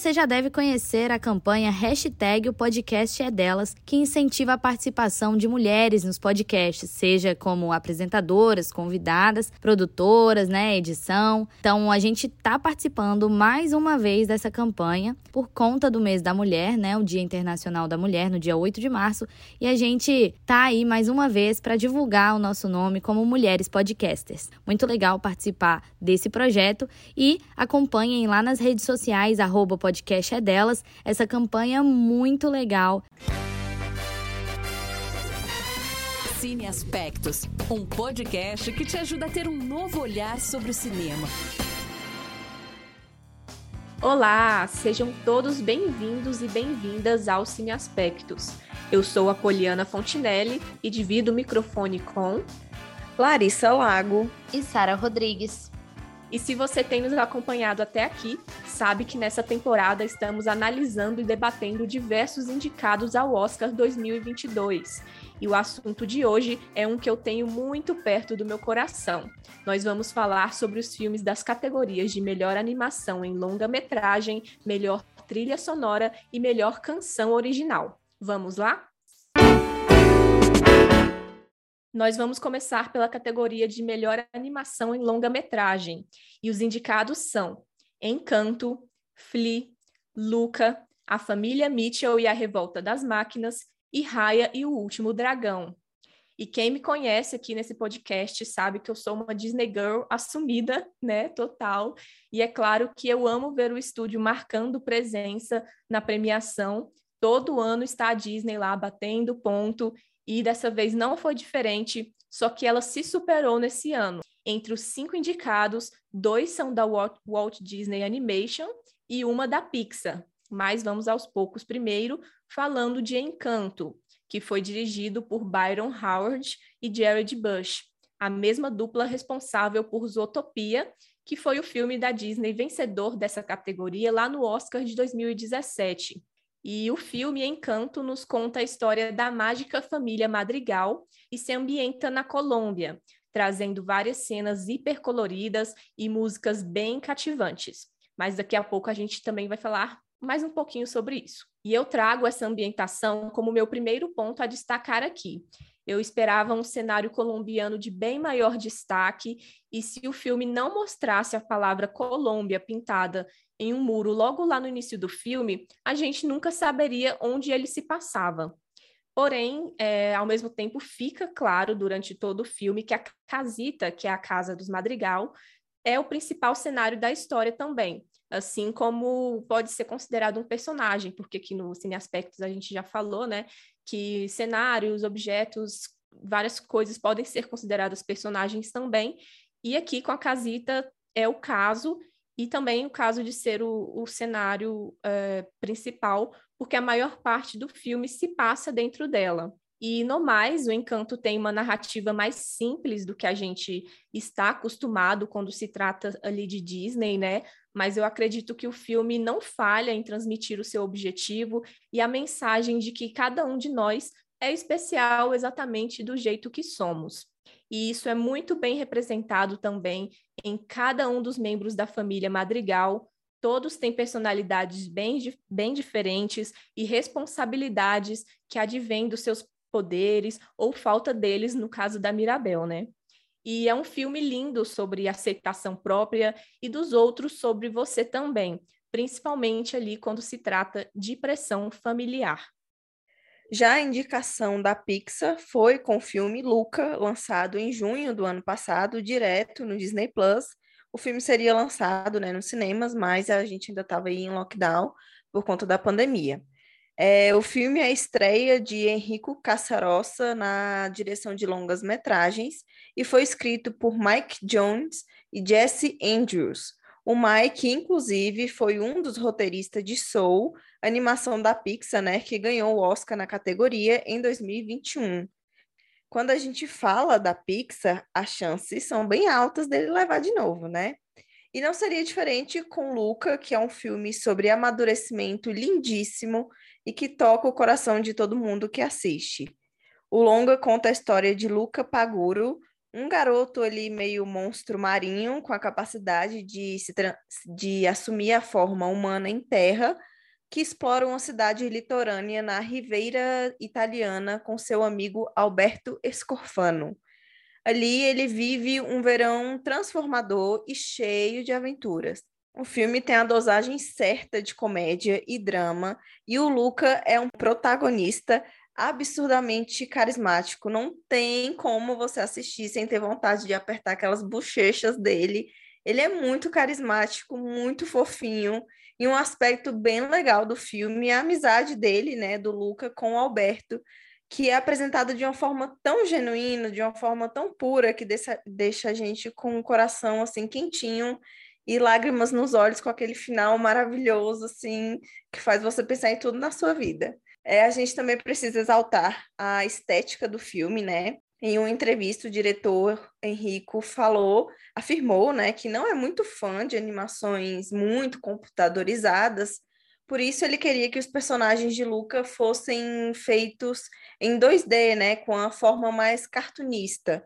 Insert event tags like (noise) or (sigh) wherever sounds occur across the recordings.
você já deve conhecer a campanha Hashtag o podcast é delas, que incentiva a participação de mulheres nos podcasts, seja como apresentadoras, convidadas, produtoras, né, edição. Então a gente está participando mais uma vez dessa campanha por conta do mês da mulher, né, o Dia Internacional da Mulher, no dia 8 de março, e a gente tá aí mais uma vez para divulgar o nosso nome como Mulheres Podcasters. Muito legal participar desse projeto e acompanhem lá nas redes sociais, arroba podcast é delas, essa campanha muito legal. Cine Aspectos, um podcast que te ajuda a ter um novo olhar sobre o cinema. Olá, sejam todos bem-vindos e bem-vindas ao Cine Aspectos. Eu sou a Poliana Fontinelli e divido o microfone com Larissa Lago e Sara Rodrigues. E se você tem nos acompanhado até aqui, sabe que nessa temporada estamos analisando e debatendo diversos indicados ao Oscar 2022. E o assunto de hoje é um que eu tenho muito perto do meu coração. Nós vamos falar sobre os filmes das categorias de melhor animação em longa-metragem, melhor trilha sonora e melhor canção original. Vamos lá? Nós vamos começar pela categoria de melhor animação em longa-metragem. E os indicados são Encanto, Flea, Luca, A Família Mitchell e a Revolta das Máquinas e Raya e o Último Dragão. E quem me conhece aqui nesse podcast sabe que eu sou uma Disney Girl assumida, né, total. E é claro que eu amo ver o estúdio marcando presença na premiação. Todo ano está a Disney lá batendo ponto e dessa vez não foi diferente, só que ela se superou nesse ano. Entre os cinco indicados, dois são da Walt Disney Animation e uma da Pixar. Mas vamos aos poucos primeiro, falando de Encanto, que foi dirigido por Byron Howard e Jared Bush, a mesma dupla responsável por Zootopia, que foi o filme da Disney vencedor dessa categoria lá no Oscar de 2017. E o filme Encanto nos conta a história da mágica família Madrigal e se ambienta na Colômbia, trazendo várias cenas hipercoloridas e músicas bem cativantes. Mas daqui a pouco a gente também vai falar mais um pouquinho sobre isso. E eu trago essa ambientação como meu primeiro ponto a destacar aqui. Eu esperava um cenário colombiano de bem maior destaque, e se o filme não mostrasse a palavra Colômbia pintada em um muro logo lá no início do filme, a gente nunca saberia onde ele se passava. Porém, é, ao mesmo tempo, fica claro durante todo o filme que a casita, que é a casa dos Madrigal, é o principal cenário da história também, assim como pode ser considerado um personagem, porque aqui no Cine Aspectos a gente já falou, né, que cenários, objetos, várias coisas podem ser consideradas personagens também, e aqui com a casita é o caso, e também o caso de ser o, o cenário é, principal, porque a maior parte do filme se passa dentro dela. E no mais, o Encanto tem uma narrativa mais simples do que a gente está acostumado quando se trata ali de Disney, né? Mas eu acredito que o filme não falha em transmitir o seu objetivo e a mensagem de que cada um de nós é especial exatamente do jeito que somos. E isso é muito bem representado também em cada um dos membros da família Madrigal. Todos têm personalidades bem, bem diferentes e responsabilidades que advêm dos seus poderes ou falta deles, no caso da Mirabel, né? E é um filme lindo sobre aceitação própria e dos outros sobre você também, principalmente ali quando se trata de pressão familiar. Já a indicação da Pixar foi com o filme Luca, lançado em junho do ano passado, direto no Disney Plus. O filme seria lançado né, nos cinemas, mas a gente ainda estava em lockdown por conta da pandemia. É, o filme é a estreia de Enrico Caçarossa na direção de longas metragens e foi escrito por Mike Jones e Jesse Andrews. O Mike, inclusive, foi um dos roteiristas de Soul, animação da Pixar, né, que ganhou o Oscar na categoria em 2021. Quando a gente fala da Pixar, as chances são bem altas dele levar de novo, né? E não seria diferente com Luca, que é um filme sobre amadurecimento lindíssimo e que toca o coração de todo mundo que assiste. O longa conta a história de Luca Paguro, um garoto ali meio monstro marinho com a capacidade de, se de assumir a forma humana em terra, que explora uma cidade litorânea na Ribeira Italiana com seu amigo Alberto Escorfano. Ali ele vive um verão transformador e cheio de aventuras. O filme tem a dosagem certa de comédia e drama, e o Luca é um protagonista absurdamente carismático. Não tem como você assistir sem ter vontade de apertar aquelas bochechas dele. Ele é muito carismático, muito fofinho, e um aspecto bem legal do filme é a amizade dele, né, do Luca com o Alberto, que é apresentada de uma forma tão genuína, de uma forma tão pura, que deixa, deixa a gente com o coração assim quentinho e lágrimas nos olhos com aquele final maravilhoso, assim, que faz você pensar em tudo na sua vida. É, a gente também precisa exaltar a estética do filme, né? Em uma entrevista, o diretor Henrico falou, afirmou, né, que não é muito fã de animações muito computadorizadas, por isso ele queria que os personagens de Luca fossem feitos em 2D, né, com a forma mais cartunista.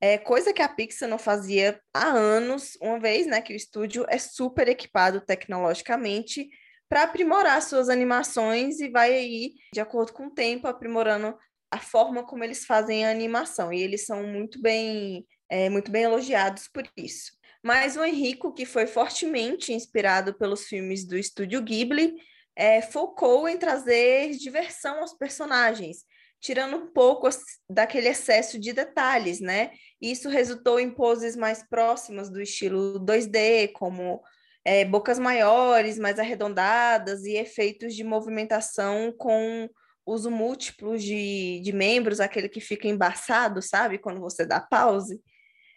É coisa que a Pixar não fazia há anos, uma vez, né, que o estúdio é super equipado tecnologicamente para aprimorar suas animações e vai aí, de acordo com o tempo, aprimorando a forma como eles fazem a animação. E eles são muito bem, é, muito bem elogiados por isso. Mas o Henrico, que foi fortemente inspirado pelos filmes do estúdio Ghibli, é, focou em trazer diversão aos personagens tirando um pouco daquele excesso de detalhes, né? Isso resultou em poses mais próximas do estilo 2D, como é, bocas maiores, mais arredondadas e efeitos de movimentação com uso múltiplo de, de membros, aquele que fica embaçado, sabe? Quando você dá pause.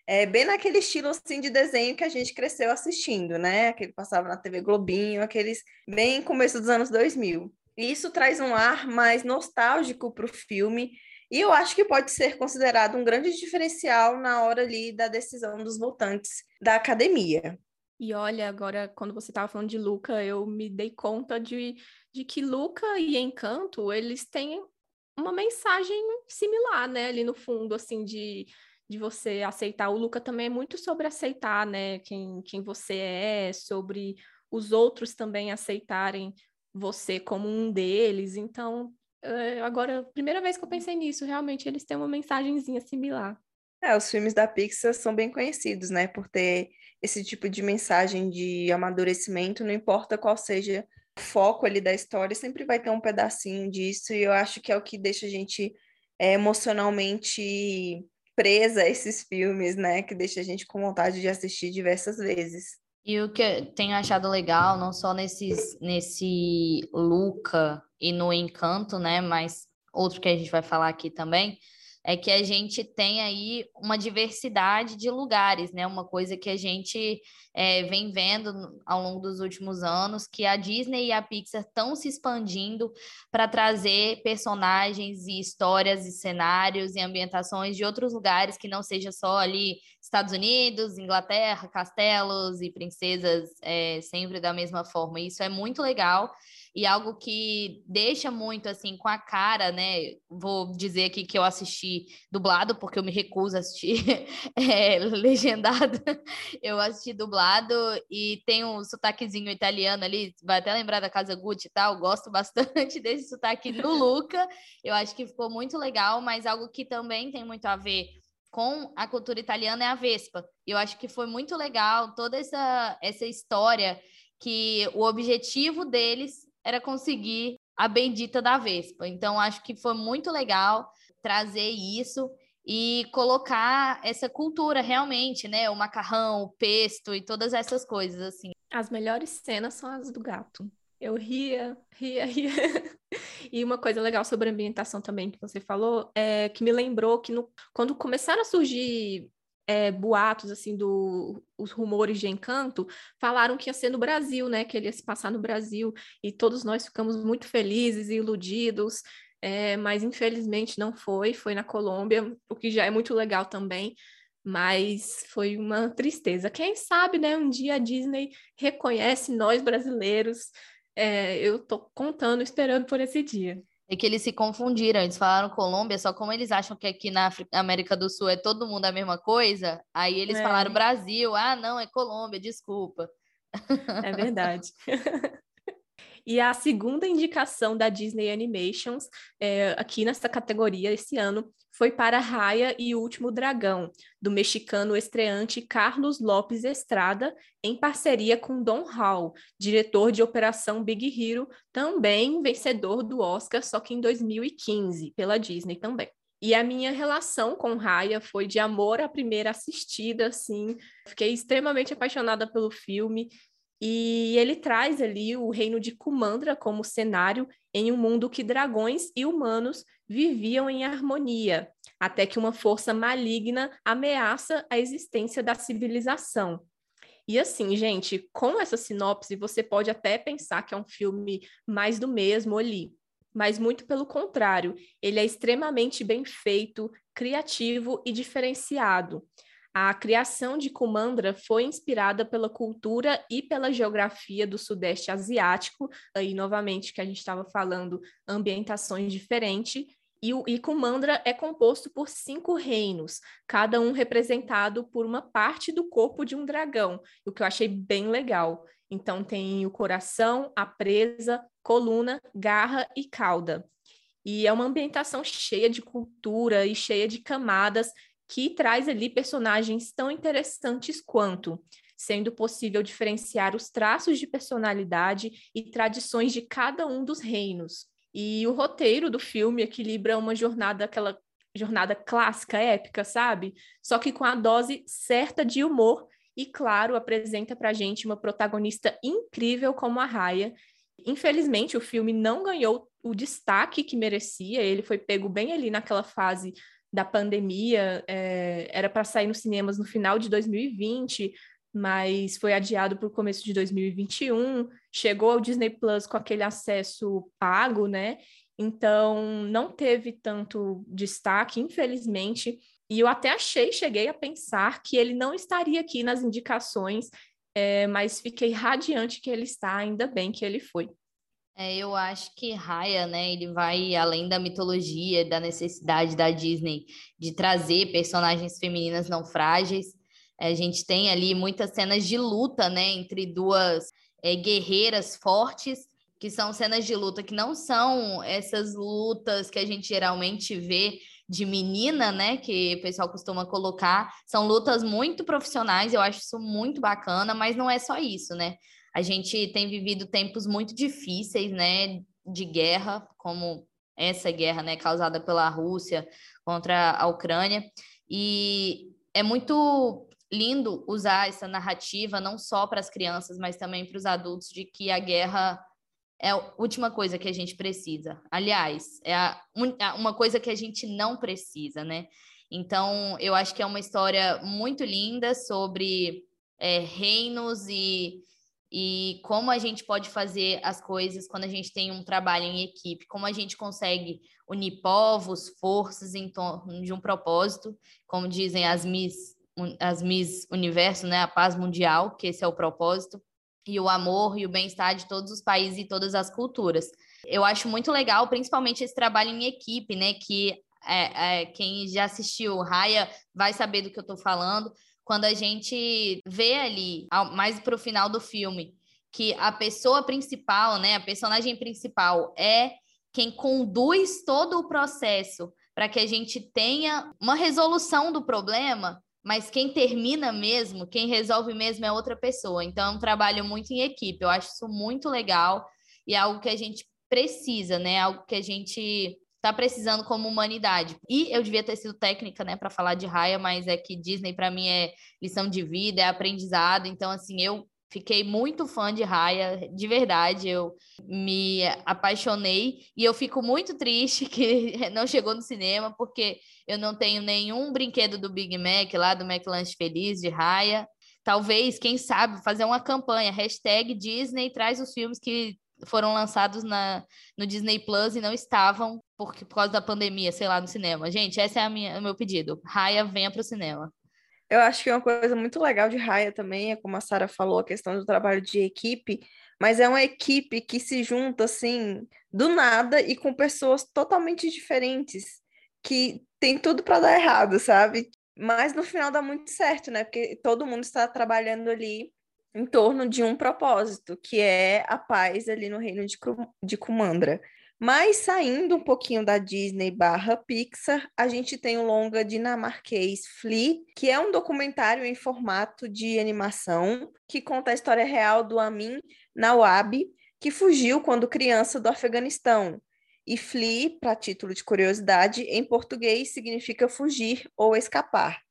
É bem naquele estilo assim de desenho que a gente cresceu assistindo, né? Aquele que passava na TV Globinho, aqueles bem começo dos anos 2000. E isso traz um ar mais nostálgico para o filme, e eu acho que pode ser considerado um grande diferencial na hora ali da decisão dos votantes da academia. E olha, agora, quando você estava falando de Luca, eu me dei conta de, de que Luca e Encanto, eles têm uma mensagem similar, né? Ali no fundo, assim, de, de você aceitar. O Luca também é muito sobre aceitar, né? Quem, quem você é, sobre os outros também aceitarem você como um deles. Então, é, agora, primeira vez que eu pensei nisso, realmente eles têm uma mensagenzinha similar. É, os filmes da Pixar são bem conhecidos, né, por ter esse tipo de mensagem de amadurecimento, não importa qual seja o foco ali da história, sempre vai ter um pedacinho disso, e eu acho que é o que deixa a gente é, emocionalmente presa a esses filmes, né, que deixa a gente com vontade de assistir diversas vezes. E o que eu tenho achado legal, não só nesses, nesse Luca e no Encanto, né? Mas outro que a gente vai falar aqui também, é que a gente tem aí uma diversidade de lugares, né? Uma coisa que a gente é, vem vendo ao longo dos últimos anos, que a Disney e a Pixar estão se expandindo para trazer personagens e histórias e cenários e ambientações de outros lugares que não seja só ali Estados Unidos, Inglaterra, castelos e princesas é, sempre da mesma forma. Isso é muito legal e algo que deixa muito assim com a cara, né? Vou dizer aqui que eu assisti dublado, porque eu me recuso a assistir (laughs) é, legendado. Eu assisti dublado e tem um sotaquezinho italiano ali, vai até lembrar da Casa Gucci e tal. Gosto bastante (laughs) desse sotaque do Luca. Eu acho que ficou muito legal, mas algo que também tem muito a ver com a cultura italiana é a Vespa. Eu acho que foi muito legal toda essa, essa história que o objetivo deles era conseguir a bendita da Vespa. Então, acho que foi muito legal trazer isso e colocar essa cultura realmente, né? O macarrão, o pesto e todas essas coisas, assim. As melhores cenas são as do gato. Eu ria, ria, (laughs) ria. e uma coisa legal sobre a ambientação também que você falou é que me lembrou que no, quando começaram a surgir é, boatos, assim, do, os rumores de Encanto, falaram que ia ser no Brasil, né? Que ele ia se passar no Brasil, e todos nós ficamos muito felizes e iludidos, é, mas infelizmente não foi, foi na Colômbia, o que já é muito legal também, mas foi uma tristeza. Quem sabe, né, um dia a Disney reconhece nós brasileiros, é, eu tô contando, esperando por esse dia. É que eles se confundiram, eles falaram Colômbia, só como eles acham que aqui na América do Sul é todo mundo a mesma coisa, aí eles é. falaram Brasil, ah, não, é Colômbia, desculpa. É verdade. (laughs) E a segunda indicação da Disney Animations, é, aqui nessa categoria esse ano, foi para Raya e o Último Dragão, do mexicano estreante Carlos Lopes Estrada, em parceria com Don Hall, diretor de Operação Big Hero, também vencedor do Oscar, só que em 2015, pela Disney também. E a minha relação com Raya foi de amor à primeira assistida, assim. Fiquei extremamente apaixonada pelo filme e ele traz ali o reino de Kumandra como cenário em um mundo que dragões e humanos viviam em harmonia, até que uma força maligna ameaça a existência da civilização. E assim, gente, com essa sinopse, você pode até pensar que é um filme mais do mesmo ali, mas muito pelo contrário, ele é extremamente bem feito, criativo e diferenciado. A criação de Kumandra foi inspirada pela cultura e pela geografia do Sudeste Asiático, aí novamente que a gente estava falando ambientações diferentes, e o Kumandra é composto por cinco reinos, cada um representado por uma parte do corpo de um dragão, o que eu achei bem legal. Então tem o coração, a presa, coluna, garra e cauda. E é uma ambientação cheia de cultura e cheia de camadas que traz ali personagens tão interessantes quanto, sendo possível diferenciar os traços de personalidade e tradições de cada um dos reinos. E o roteiro do filme equilibra uma jornada, aquela jornada clássica, épica, sabe? Só que com a dose certa de humor e, claro, apresenta pra gente uma protagonista incrível como a Raya. Infelizmente, o filme não ganhou o destaque que merecia, ele foi pego bem ali naquela fase da pandemia, é, era para sair nos cinemas no final de 2020, mas foi adiado para o começo de 2021. Chegou ao Disney Plus com aquele acesso pago, né? Então não teve tanto destaque, infelizmente. E eu até achei, cheguei a pensar que ele não estaria aqui nas indicações, é, mas fiquei radiante que ele está, ainda bem que ele foi. É, eu acho que Raya, né, ele vai além da mitologia, da necessidade da Disney de trazer personagens femininas não frágeis. É, a gente tem ali muitas cenas de luta, né, entre duas é, guerreiras fortes, que são cenas de luta que não são essas lutas que a gente geralmente vê de menina, né, que o pessoal costuma colocar. São lutas muito profissionais, eu acho isso muito bacana, mas não é só isso, né? A gente tem vivido tempos muito difíceis, né, de guerra, como essa guerra, né, causada pela Rússia contra a Ucrânia. E é muito lindo usar essa narrativa não só para as crianças, mas também para os adultos de que a guerra é a última coisa que a gente precisa. Aliás, é a, uma coisa que a gente não precisa, né? Então, eu acho que é uma história muito linda sobre é, reinos e e como a gente pode fazer as coisas quando a gente tem um trabalho em equipe, como a gente consegue unir povos, forças em torno de um propósito, como dizem as Miss, as Miss Universo, né, a paz mundial, que esse é o propósito, e o amor e o bem-estar de todos os países e todas as culturas. Eu acho muito legal, principalmente esse trabalho em equipe, né, que é, é, quem já assistiu Raya vai saber do que eu estou falando, quando a gente vê ali, mais para o final do filme, que a pessoa principal, né, a personagem principal é quem conduz todo o processo para que a gente tenha uma resolução do problema, mas quem termina mesmo, quem resolve mesmo é outra pessoa. Então, é um trabalho muito em equipe. Eu acho isso muito legal e é algo que a gente precisa, né? Algo que a gente está precisando como humanidade. E eu devia ter sido técnica, né, para falar de Raya, mas é que Disney para mim é lição de vida, é aprendizado. Então, assim, eu fiquei muito fã de Raya, de verdade, eu me apaixonei e eu fico muito triste que (laughs) não chegou no cinema, porque eu não tenho nenhum brinquedo do Big Mac lá, do McLanche Feliz, de Raya. Talvez, quem sabe, fazer uma campanha, hashtag Disney traz os filmes que foram lançados na, no Disney Plus e não estavam por, por causa da pandemia, sei lá, no cinema. Gente, esse é a minha, o meu pedido. Raya, venha para o cinema. Eu acho que uma coisa muito legal de Raya também é, como a Sara falou, a questão do trabalho de equipe, mas é uma equipe que se junta assim do nada e com pessoas totalmente diferentes que tem tudo para dar errado, sabe? Mas no final dá muito certo, né? Porque todo mundo está trabalhando ali em torno de um propósito, que é a paz ali no reino de, de Kumandra. Mas saindo um pouquinho da Disney barra Pixar, a gente tem o longa dinamarquês Flea, que é um documentário em formato de animação que conta a história real do Amin Nawab, que fugiu quando criança do Afeganistão. E Flea, para título de curiosidade, em português significa fugir ou escapar.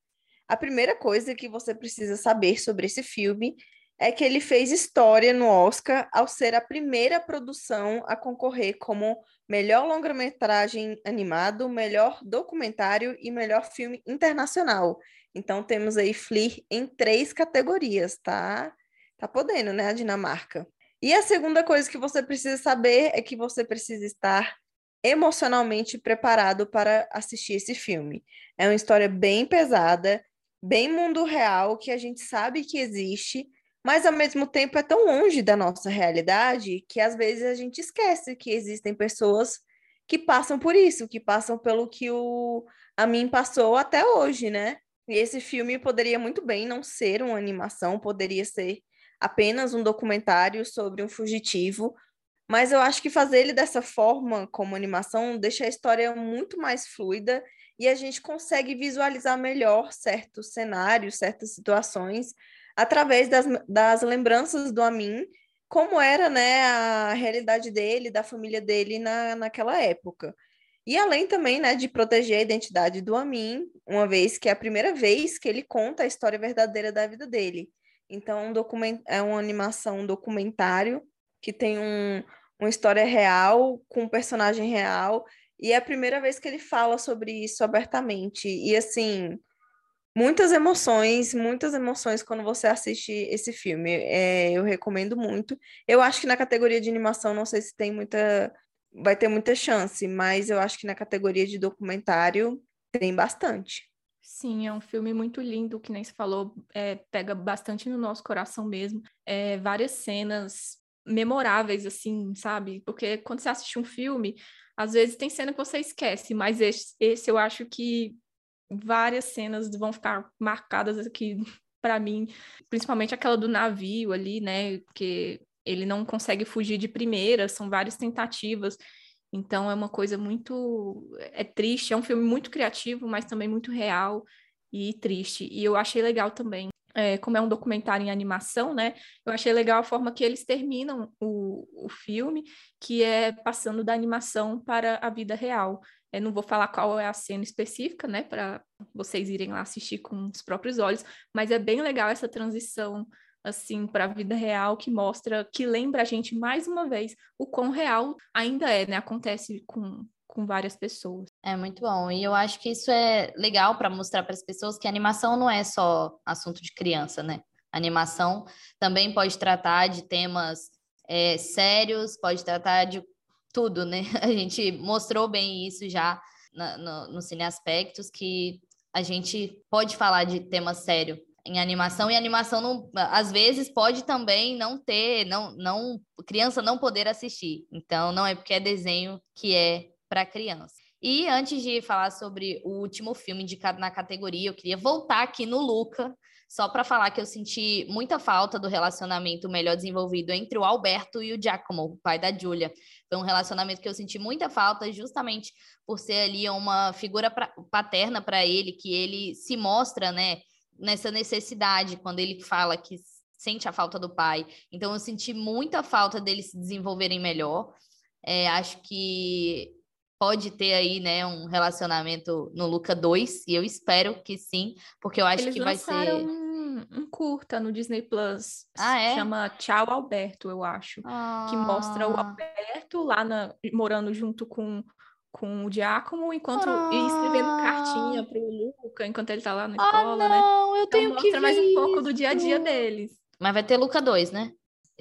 A primeira coisa que você precisa saber sobre esse filme é que ele fez história no Oscar ao ser a primeira produção a concorrer como melhor longa-metragem animado, melhor documentário e melhor filme internacional. Então temos aí Flea em três categorias, tá? Tá podendo, né, a Dinamarca. E a segunda coisa que você precisa saber é que você precisa estar emocionalmente preparado para assistir esse filme. É uma história bem pesada, bem mundo real, que a gente sabe que existe, mas ao mesmo tempo é tão longe da nossa realidade que às vezes a gente esquece que existem pessoas que passam por isso, que passam pelo que o a mim passou até hoje, né? E esse filme poderia muito bem não ser uma animação, poderia ser apenas um documentário sobre um fugitivo, mas eu acho que fazer ele dessa forma, como animação, deixa a história muito mais fluida e a gente consegue visualizar melhor certos cenários, certas situações, através das, das lembranças do Amin, como era né, a realidade dele, da família dele na, naquela época. E além também né, de proteger a identidade do Amin, uma vez que é a primeira vez que ele conta a história verdadeira da vida dele. Então, um document... é uma animação, um documentário que tem um, uma história real, com um personagem real, e é a primeira vez que ele fala sobre isso abertamente. E assim, muitas emoções, muitas emoções quando você assiste esse filme. É, eu recomendo muito. Eu acho que na categoria de animação, não sei se tem muita. Vai ter muita chance, mas eu acho que na categoria de documentário tem bastante. Sim, é um filme muito lindo, que nem se falou, é, pega bastante no nosso coração mesmo. É, várias cenas memoráveis, assim, sabe? Porque quando você assiste um filme, às vezes tem cena que você esquece, mas esse, esse eu acho que várias cenas vão ficar marcadas aqui para mim, principalmente aquela do navio ali, né? Que ele não consegue fugir de primeira, são várias tentativas. Então é uma coisa muito é triste, é um filme muito criativo, mas também muito real e triste. E eu achei legal também, é, como é um documentário em animação, né? Eu achei legal a forma que eles terminam o, o filme, que é passando da animação para a vida real. Eu não vou falar qual é a cena específica, né, para vocês irem lá assistir com os próprios olhos, mas é bem legal essa transição assim para a vida real que mostra, que lembra a gente mais uma vez o quão real ainda é, né? Acontece com com várias pessoas. É muito bom. E eu acho que isso é legal para mostrar para as pessoas que animação não é só assunto de criança, né? Animação também pode tratar de temas é, sérios, pode tratar de tudo, né? (laughs) A gente mostrou bem isso já na, no, no Cine Aspectos, que a gente pode falar de tema sério em animação e animação não, às vezes pode também não ter, não, não criança não poder assistir. Então não é porque é desenho que é para criança. E antes de falar sobre o último filme indicado na categoria, eu queria voltar aqui no Luca, só para falar que eu senti muita falta do relacionamento melhor desenvolvido entre o Alberto e o Giacomo, o pai da Giulia. Foi um relacionamento que eu senti muita falta, justamente por ser ali uma figura pra, paterna para ele, que ele se mostra, né, nessa necessidade, quando ele fala que sente a falta do pai. Então, eu senti muita falta deles se desenvolverem melhor. É, acho que pode ter aí, né, um relacionamento no Luca 2, e eu espero que sim, porque eu acho Eles que vai ser um, um curta no Disney Plus. Ah, é? Chama Tchau Alberto, eu acho. ah... Que mostra o Alberto lá na, morando junto com, com o Diácono, enquanto ah... e escrevendo cartinha pro Luca enquanto ele tá lá na escola, ah, né? não, eu Então tenho mostra que mais um pouco do dia a dia deles. Mas vai ter Luca 2, né?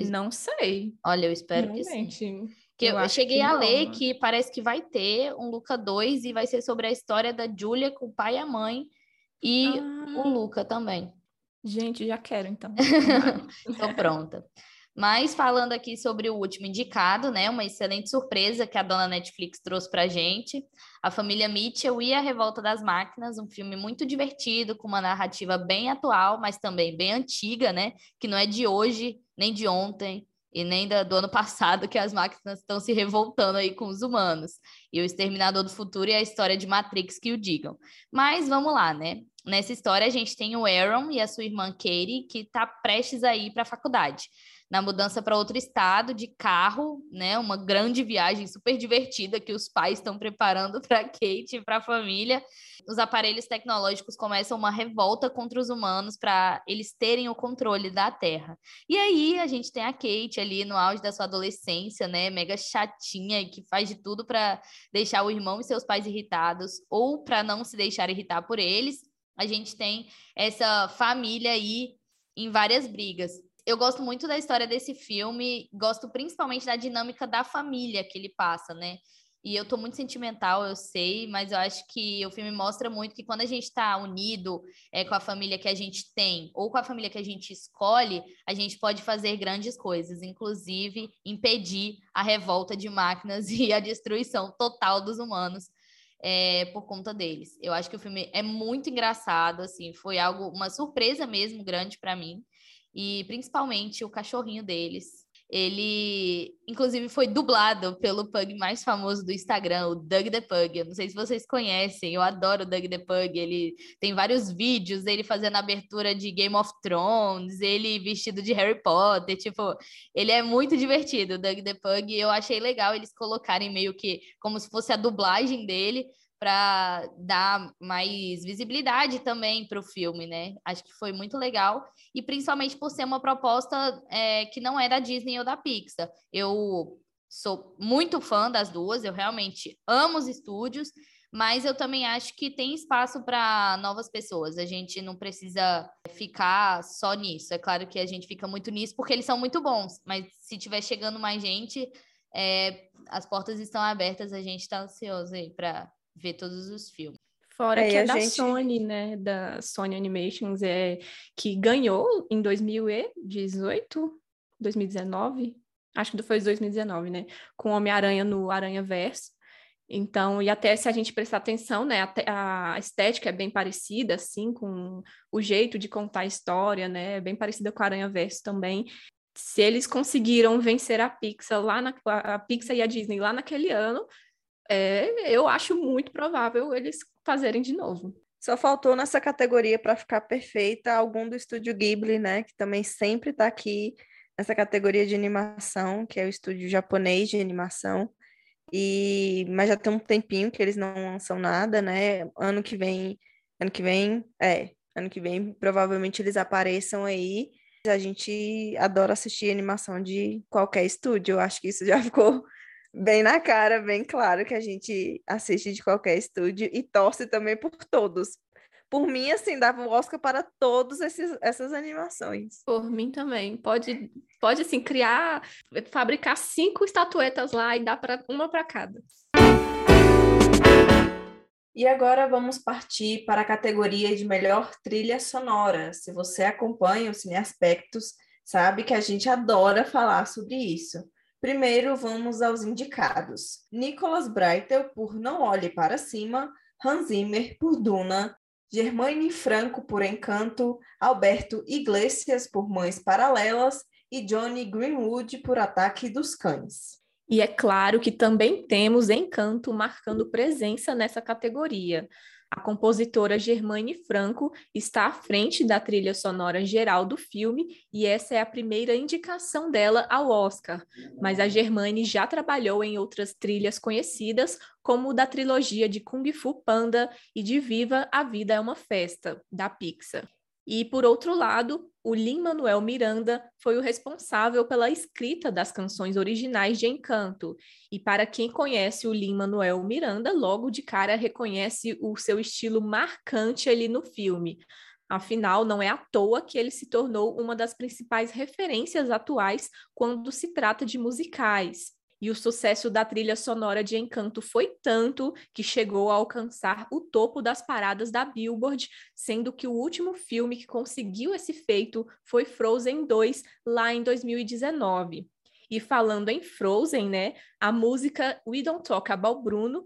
Não sei. Olha, eu espero que sim. Que eu, eu cheguei que a ler né? que parece que vai ter um Luca 2 e vai ser sobre a história da Júlia com o pai e a mãe e Ah. o Luca também. Gente, já quero então. (laughs) Estou pronta. Mas falando aqui sobre o último indicado, né, uma excelente surpresa que a dona Netflix trouxe pra gente, A Família Mitchell e A Revolta das Máquinas, um filme muito divertido, com uma narrativa bem atual, mas também bem antiga, né, que não é de hoje, nem de ontem, e nem da, do ano passado, que as máquinas estão se revoltando aí com os humanos. E o Exterminador do Futuro e a história de Matrix que o digam. Mas vamos lá, né? Nessa história, a gente tem o Aaron e a sua irmã Katie, que está prestes a ir para a faculdade na mudança para outro estado de carro, né? Uma grande viagem super divertida que os pais estão preparando (laughs) para Kate e para a família. Os aparelhos tecnológicos começam uma revolta contra os humanos para eles terem o controle da Terra. E aí a gente tem a Kate ali no auge da sua adolescência, né? Mega chatinha e que faz de tudo para deixar o irmão e seus pais irritados ou para não se deixar irritar por eles. A gente tem essa família aí em várias brigas eu gosto muito da história desse filme, gosto principalmente da dinâmica da família que ele passa, né? E eu tô muito sentimental, eu sei, mas eu acho que o filme mostra muito que quando a gente está unido é, com a família que a gente tem, ou com a família que a gente escolhe, a gente pode fazer grandes coisas, inclusive impedir a revolta de máquinas (laughs) e a destruição total dos humanos é, por conta deles. Eu acho que o filme é muito engraçado, assim, foi algo, uma surpresa mesmo grande para mim e principalmente o cachorrinho deles. Ele, inclusive, foi dublado pelo pug mais famoso do Instagram, o Doug the Pug. Eu não sei se vocês conhecem, eu adoro o Doug the Pug. Ele tem vários vídeos dele fazendo abertura de Game of Thrones, ele vestido de Harry Potter. Tipo, ele é muito divertido, o Doug the Pug. Eu achei legal eles colocarem meio que como se fosse a dublagem dele para dar mais visibilidade também para o filme, né? Acho que foi muito legal e principalmente por ser uma proposta é, que não é da Disney ou da Pixar. Eu sou muito fã das duas, eu realmente amo os estúdios, mas eu também acho que tem espaço para novas pessoas. A gente não precisa ficar só nisso. É claro que a gente fica muito nisso porque eles são muito bons, mas se tiver chegando mais gente, é, as portas estão abertas, a gente está ansioso aí para ver todos os filmes. Fora é, que é da gente... Sony, né? Da Sony Animations, é, que ganhou em 2018, 2019, acho que foi 2019, né? Com Homem-Aranha no Aranha Verso. Então, e até se a gente prestar atenção, né, a, a, estética é bem parecida, assim, com o jeito de contar a história, né, é bem parecida com a Aranha Verso também. Se eles conseguiram vencer a Pixar lá na, a Pixar e a Disney lá naquele ano, é, eu acho muito provável eles fazerem de novo. Só faltou nessa categoria para ficar perfeita algum do estúdio Ghibli, né? Que também sempre está aqui nessa categoria de animação, que é o estúdio japonês de animação. E mas já tem um tempinho que eles não lançam nada, né? Ano que vem, ano que vem, é, ano que vem provavelmente eles apareçam aí. A gente adora assistir animação de qualquer estúdio. Eu acho que isso já (laughs) ficou bem na cara, bem claro que a gente assiste de qualquer estúdio e torce também por todos. Por mim, assim, dava um Oscar para todas essas animações. Por mim também. Pode, pode assim, criar, fabricar cinco estatuetas lá e dar para uma para cada. E agora vamos partir para a categoria de melhor trilha sonora. Se você acompanha o Cine Aspectos, sabe que a gente adora falar sobre isso. Primeiro, vamos aos indicados. Nicholas Breitel, por Não Olhe Para Cima, Hans Zimmer, por Duna, Germaine Franco, por Encanto, Alberto Iglesias, por Mães Paralelas e Johnny Greenwood, por Ataque dos Cães. E é claro que também temos Encanto marcando presença nessa categoria. A compositora Germaine Franco está à frente da trilha sonora geral do filme e essa é a primeira indicação dela ao Oscar. Mas a Germaine já trabalhou em outras trilhas conhecidas, como da trilogia de Kung Fu Panda e de Viva a Vida é uma Festa, da Pixar. E, por outro lado, o Lin-Manuel Miranda foi o responsável pela escrita das canções originais de Encanto. E para quem conhece o Lin-Manuel Miranda, logo de cara reconhece o seu estilo marcante ali no filme. Afinal, não é à toa que ele se tornou uma das principais referências atuais quando se trata de musicais. E o sucesso da trilha sonora de Encanto foi tanto que chegou a alcançar o topo das paradas da Billboard, sendo que o último filme que conseguiu esse feito foi Frozen 2, lá em 2019. E falando em Frozen, né, a música We Don't Talk About Bruno.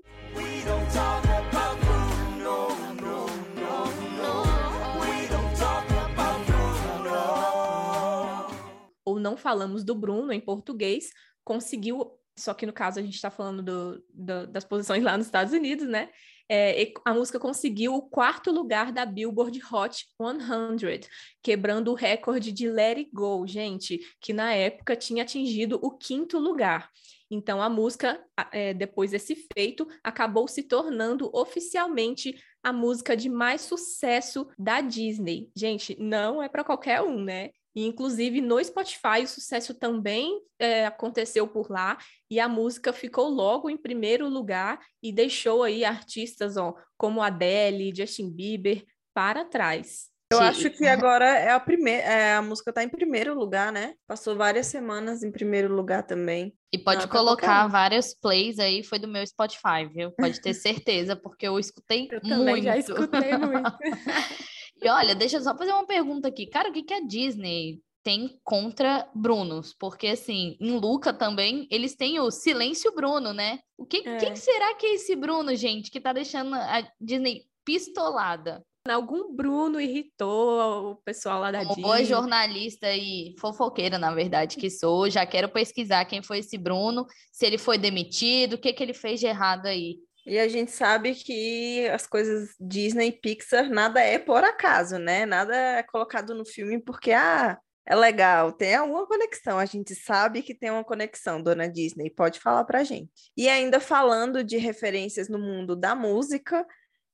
Ou Não Falamos do Bruno, em português, conseguiu só que no caso a gente está falando do, do, das posições lá nos Estados Unidos, né? É, a música conseguiu o quarto lugar da Billboard Hot 100, quebrando o recorde de Let It Go, gente, que na época tinha atingido o quinto lugar. Então, a música, é, depois desse feito, acabou se tornando oficialmente a música de mais sucesso da Disney. Gente, não é para qualquer um, né? E, inclusive, no Spotify, o sucesso também é, aconteceu por lá, e a música ficou logo em primeiro lugar e deixou aí artistas ó, como Adele, Justin Bieber para trás. Eu acho que agora é a primeira, é, a música está em primeiro lugar, né? Passou várias semanas em primeiro lugar também. E pode Não, colocar vários plays aí, foi do meu Spotify, viu? Pode ter (laughs) certeza, porque eu escutei eu muito. Eu também já escutei muito. (laughs) (laughs) E olha, deixa eu só fazer uma pergunta aqui. Cara, o que, que a Disney tem contra Brunos? Porque, assim, em Luca também, eles têm o Silêncio Bruno, né? O que, é. que será que é esse Bruno, gente, que tá deixando a Disney pistolada? Algum Bruno irritou o pessoal lá da Disney. boa jornalista e fofoqueira, na verdade, que sou, já quero pesquisar quem foi esse Bruno, se ele foi demitido, o que, que ele fez de errado aí. E a gente sabe que as coisas Disney e Pixar, nada é por acaso, né? Nada é colocado no filme porque, ah, é legal, tem alguma conexão. A gente sabe que tem uma conexão, dona Disney, pode falar pra gente. E ainda falando de referências no mundo da música,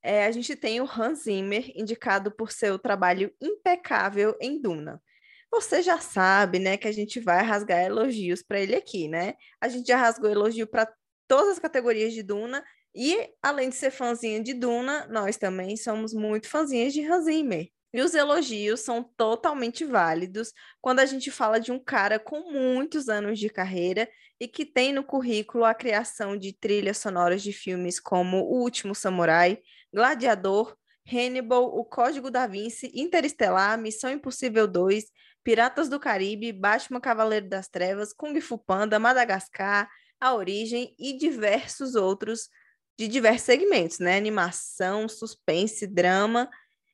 é, a gente tem o Hans Zimmer, indicado por seu trabalho impecável em Duna. Você já sabe, né, que a gente vai rasgar elogios para ele aqui, né? A gente já rasgou elogio para todas as categorias de Duna e, além de ser fãzinha de Duna, nós também somos muito fãzinhas de Hans Zimmer. E os elogios são totalmente válidos quando a gente fala de um cara com muitos anos de carreira e que tem no currículo a criação de trilhas sonoras de filmes como O Último Samurai, Gladiador, Hannibal, O Código da Vinci, Interestelar, Missão Impossível 2, Piratas do Caribe, Batman Cavaleiro das Trevas, Kung Fu Panda, Madagascar, A Origem e diversos outros de diversos segmentos, né? Animação, suspense, drama.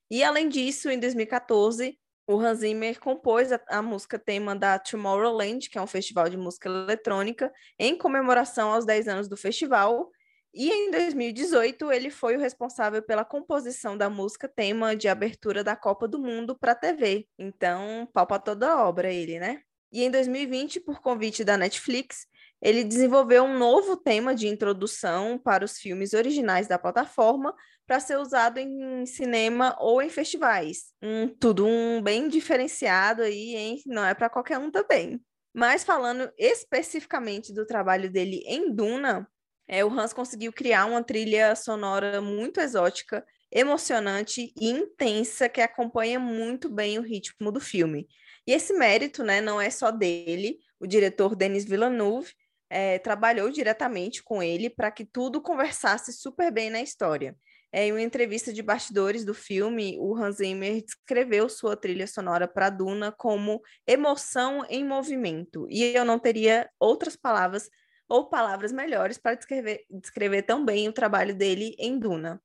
E além disso, em 2014, o Hans Zimmer compôs a, a, música tema da Tomorrowland, que é um festival de música eletrônica, em comemoração aos 10 anos do festival. E em 2018, ele foi o responsável pela composição da música tema de abertura da Copa do Mundo para a TV. Então, pau para toda a obra ele, né? E em 2020, por convite da Netflix, ele desenvolveu um novo tema de introdução para os filmes originais da plataforma para ser usado em cinema ou em festivais. Um, tudo um bem diferenciado aí, hein? Não é para qualquer um também. Mas falando especificamente do trabalho dele em Duna, é, o Hans conseguiu criar uma trilha sonora muito exótica, emocionante e intensa que acompanha muito bem o ritmo do filme. E esse mérito, né, não é só dele. O diretor Denis Villeneuve é, trabalhou diretamente com ele para que tudo conversasse super bem na história. É, em uma entrevista de bastidores do filme, o Hans Zimmer descreveu sua trilha sonora para Duna como emoção em movimento. E eu não teria outras palavras ou palavras melhores para descrever, descrever tão bem o trabalho dele em Duna.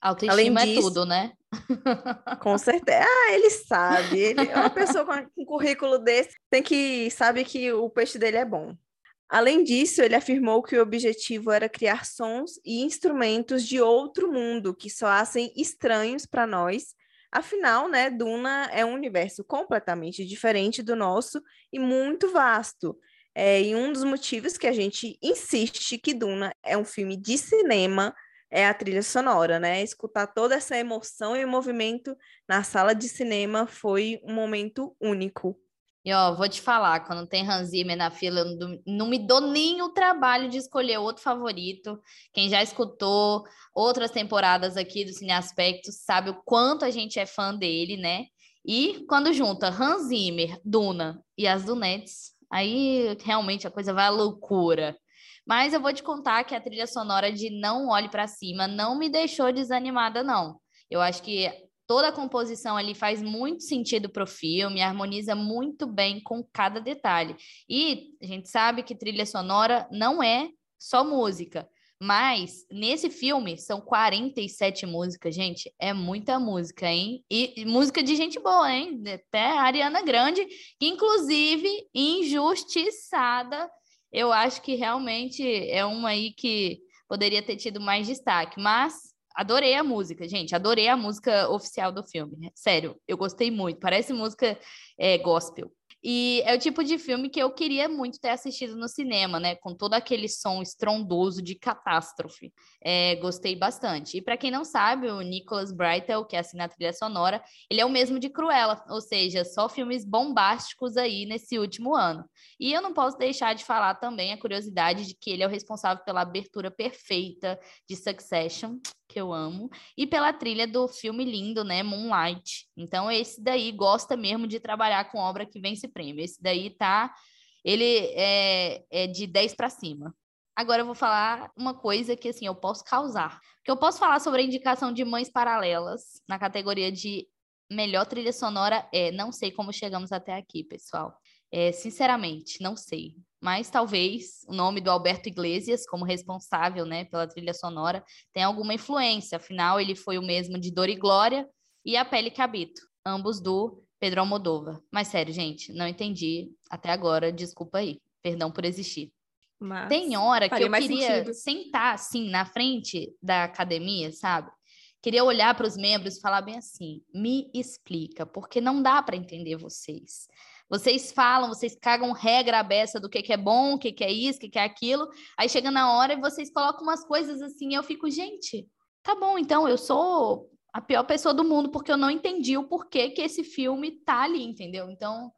Autoestima Além disso, é tudo, né? com certeza. Ah, ele sabe. Ele é uma pessoa com um currículo desse, tem que sabe que o peixe dele é bom. Além disso, ele afirmou que o objetivo era criar sons e instrumentos de outro mundo que soassem estranhos para nós. Afinal, né, Duna é um universo completamente diferente do nosso e muito vasto. É, e um dos motivos que a gente insiste que Duna é um filme de cinema é a trilha sonora, né? Escutar toda essa emoção e movimento na sala de cinema foi um momento único. E ó, vou te falar, quando tem Hans Zimmer na fila, não, não me dou nem o trabalho de escolher outro favorito. Quem já escutou outras temporadas aqui do Cine Aspectos sabe o quanto a gente é fã dele, né? E quando junta Hans Zimmer, Duna e as Dunettes, aí realmente a coisa vai à loucura. Mas eu vou te contar que a trilha sonora de Não Olhe para Cima não me deixou desanimada, não. Eu acho que toda a composição ali faz muito sentido para o filme, harmoniza muito bem com cada detalhe. E a gente sabe que trilha sonora não é só música. Mas nesse filme são 47 músicas, gente. É muita música, hein? E, e, música de gente boa, hein? Até a Ariana Grande, que inclusive injustiçada. Eu acho que realmente é uma aí que poderia ter tido mais destaque. Mas adorei a música, gente. Adorei a música oficial do filme. Sério, eu gostei muito. Parece música é, gospel. E é o tipo de filme que eu queria muito ter assistido no cinema, né? Com todo aquele som estrondoso de catástrofe. É, gostei bastante. E para quem não sabe, o Nicholas Brightel, que assina a trilha sonora, ele é o mesmo de Cruella, ou seja, só filmes bombásticos aí nesse último ano. E eu não posso deixar de falar também a curiosidade de que ele é o responsável pela abertura perfeita de Succession, que eu amo, e pela trilha do filme lindo, né, Moonlight. Então esse daí gosta mesmo de trabalhar com obra que vence prêmio. Esse daí tá ele é, é de 10 para cima. Agora eu vou falar uma coisa que assim eu posso causar. Que eu posso falar sobre a indicação de Mães Paralelas na categoria de melhor trilha sonora é, não sei como chegamos até aqui, pessoal. É, sinceramente, não sei mas talvez o nome do Alberto Iglesias como responsável, né, pela trilha sonora tenha alguma influência. Afinal, ele foi o mesmo de Dor e Glória e A Pele que Habito, ambos do Pedro Almodóvar. Mas sério, gente, não entendi até agora, desculpa aí. Perdão por existir. Mas Tem hora que eu queria sentido. sentar assim na frente da academia, sabe? Queria olhar para os membros e falar bem assim: me explica, porque não dá para entender vocês. Vocês falam, vocês cagam regra aberta do que, que é bom, o que, que é isso, o que, que é aquilo. Aí chega na hora e vocês colocam umas coisas assim, eu fico, gente, tá bom, então eu sou a pior pessoa do mundo porque eu não entendi o porquê que esse filme tá ali, entendeu? Então,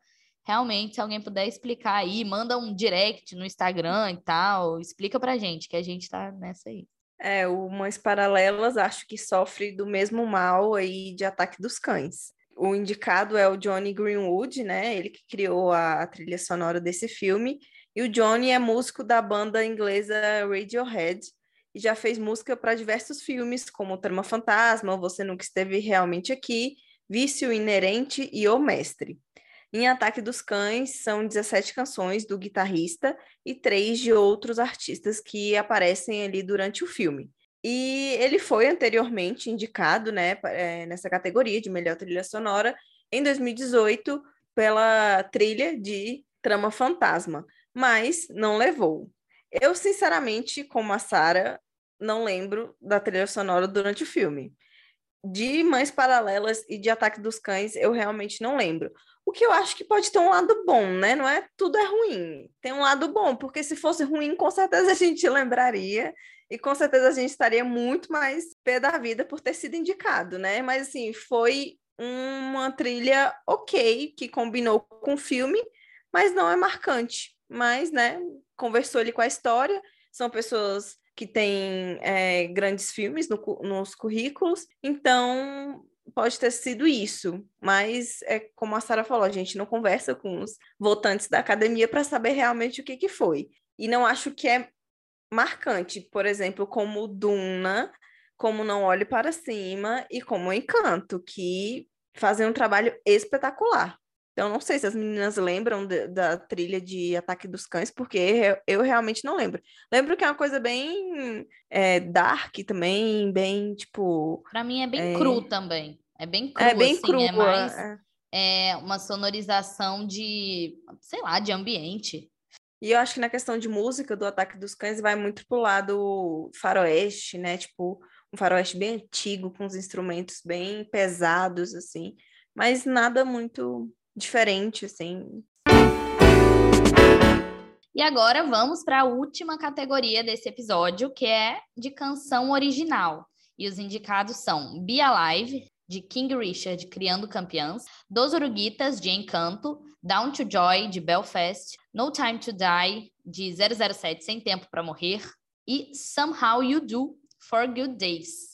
realmente, se alguém puder explicar aí, manda um direct no Instagram e tal, explica pra gente, que a gente tá nessa aí. É, o Mães Paralelas acho que sofre do mesmo mal aí de ataque dos cães o indicado é o Johnny Greenwood, né? Ele que criou a, a, trilha sonora desse filme. E o Johnny é músico da banda inglesa Radiohead e já fez música para diversos filmes, como Trama Fantasma, Você Nunca Esteve Realmente Aqui, Vício Inerente e O Mestre. Em Ataque dos Cães, são 17 canções do guitarrista e três de outros artistas que aparecem ali durante o filme. E ele foi anteriormente indicado né, é, nessa categoria de melhor trilha sonora em 2018 pela trilha de Trama Fantasma, mas não levou. Eu, sinceramente, como a Sara, não lembro da trilha sonora durante o filme. De Mães Paralelas e de Ataque dos Cães, eu realmente não lembro. O que eu acho que pode ter um lado bom, né? Não é tudo é ruim. Tem um lado bom, porque se fosse ruim, com certeza a gente lembraria e com certeza a gente estaria muito mais pé da vida por ter sido indicado, né? Mas assim, foi uma trilha ok, que combinou com o filme, mas não é marcante. Mas, né, conversou ali com a história, são pessoas que têm é, grandes filmes no, nos currículos, então pode ter sido isso, mas é como a Sara falou, a gente não conversa com os votantes da academia para saber realmente o que, que foi. E não acho que é marcante, por exemplo, como Duna, como Não Olhe Para Cima e como Encanto, que fazem um trabalho espetacular. Então, não sei se as meninas lembram de, da trilha de Ataque dos Cães, porque eu, realmente não lembro. Lembro que é uma coisa bem é, dark também, bem, tipo... Pra mim é bem é... cru também. É bem cru, é bem assim, crua, é mais... É. é uma sonorização de, sei lá, de ambiente. E eu acho que na questão de música do Ataque dos Cães vai muito pro lado faroeste, né? Tipo, um faroeste bem antigo, com os instrumentos bem pesados, assim. Mas nada muito diferente, assim. E agora vamos para a última categoria desse episódio, que é de canção original. E os indicados são Be Alive, de King Richard, Criando Campeãs, Dos Uruguitas, de Encanto, Down to Joy, de Belfast, No Time to Die, de 007, Sem Tempo para Morrer, e Somehow You Do, For Good Days.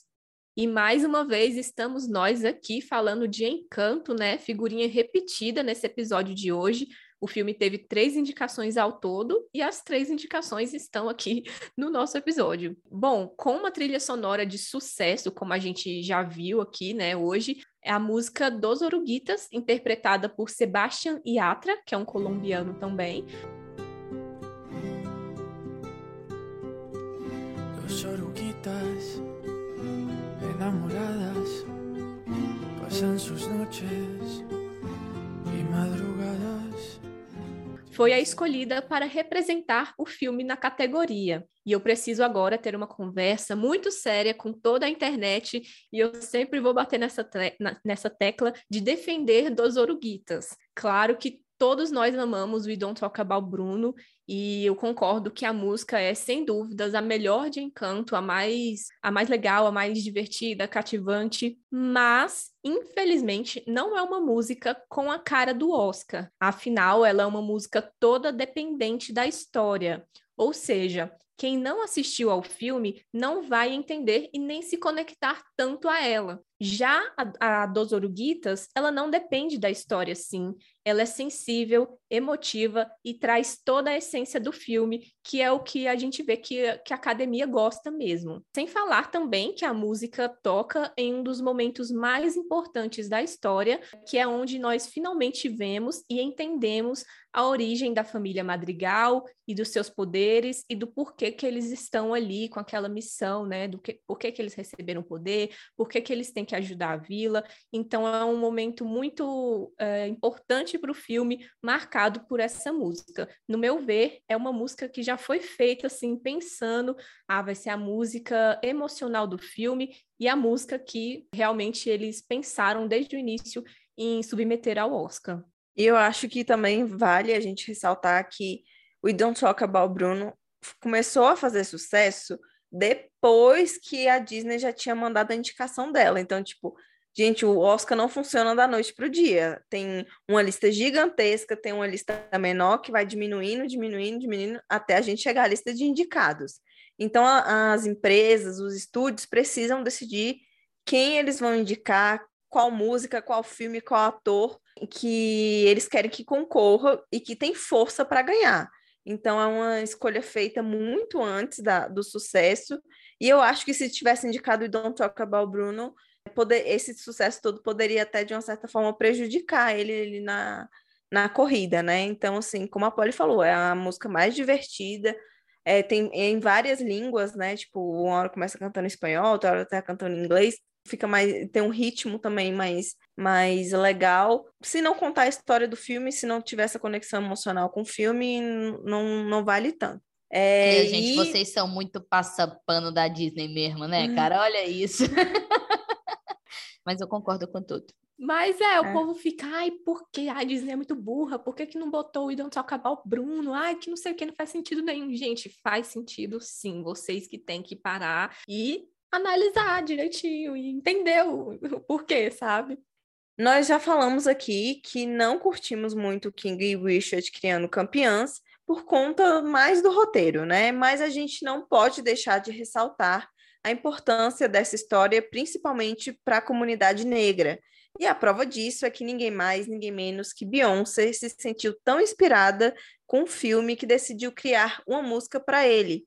E mais uma vez estamos nós aqui falando de Encanto, né? Figurinha repetida nesse episódio de hoje. O filme teve três indicações ao todo e as três indicações estão aqui (laughs) no nosso episódio. Bom, com uma trilha sonora de sucesso, como a gente já viu aqui, né, hoje, é a música Dos Oruguitas, interpretada por Sebastian Yatra, que é um colombiano também. Dos oruguitas enamoradas pasan sus noches y madrugadas foi a escolhida para representar o filme na categoria. E eu preciso agora ter uma conversa muito séria com toda a internet, e eu sempre vou bater nessa, nessa tecla de defender dos oruguitas. Claro que todos nós amamos We Don't Talk About Bruno e eu concordo que a música é sem dúvidas a melhor de Encanto, a mais a mais legal, a mais divertida, cativante, mas infelizmente não é uma música com a cara do Oscar. Afinal, ela é uma música toda dependente da história. Ou seja, quem não assistiu ao filme não vai entender e nem se conectar tanto a ela. Já a, a dos Oruguitas, ela não depende da história, sim. Ela é sensível, emotiva e traz toda a essência do filme, que é o que a gente vê que, que a academia gosta mesmo. Sem falar também que a música toca em um dos momentos mais importantes da história, que é onde nós finalmente vemos e entendemos a origem da família Madrigal e dos seus poderes e do porquê que eles estão ali com aquela missão, né? Do que, porquê que eles receberam poder, porquê que eles têm que ajudar a vila. Então é um momento muito é, importante para o filme, marcado por essa música. No meu ver, é uma música que já foi feita assim, pensando, ah, vai ser a música emocional do filme e a música que realmente eles pensaram desde o início em submeter ao Oscar. E eu acho que também vale a gente ressaltar que o Don't Talk About Bruno começou a fazer sucesso depois que a Disney já tinha mandado a indicação dela. Então, tipo, gente, o Oscar não funciona da noite para o dia. Tem uma lista gigantesca, tem uma lista menor que vai diminuindo, diminuindo, diminuindo, até a gente chegar à lista de indicados. Então, a, as empresas, os estúdios precisam decidir quem eles vão indicar, qual música, qual filme, qual ator que eles querem que concorra e que tem força para ganhar. Então é uma escolha feita muito antes da, do sucesso. E eu acho que se tivesse indicado o Don't Talk About Bruno, poder, esse sucesso todo poderia até, de uma certa forma, prejudicar ele, ele na, na corrida, né? Então, assim, como a Polly falou, é a música mais divertida, é, tem em várias línguas, né? Tipo, uma hora começa cantando em espanhol, outra hora tá cantando em inglês fica mais tem um ritmo também mais mais legal. Se não contar a história do filme, se não tiver essa conexão emocional com o filme, não, não vale tanto. É, gente, e... vocês são muito passapano da Disney mesmo, né, hum. cara? Olha isso. (laughs) Mas eu concordo com tudo. Mas é, o é. povo fica, ai, por que? Ai, Disney é muito burra, por que, que não botou o Idon acabar o Bruno? Ai, que não sei o que, não faz sentido nenhum. Gente, faz sentido sim, vocês que têm que parar e analisar direitinho e entender o, o porquê, sabe? Nós já falamos aqui que não curtimos muito King e Richard criando campeãs por conta mais do roteiro, né? Mas a gente não pode deixar de ressaltar a importância dessa história, principalmente para a comunidade negra. E a prova disso é que ninguém mais, ninguém menos que Beyoncé se sentiu tão inspirada com o filme que decidiu criar uma música para ele,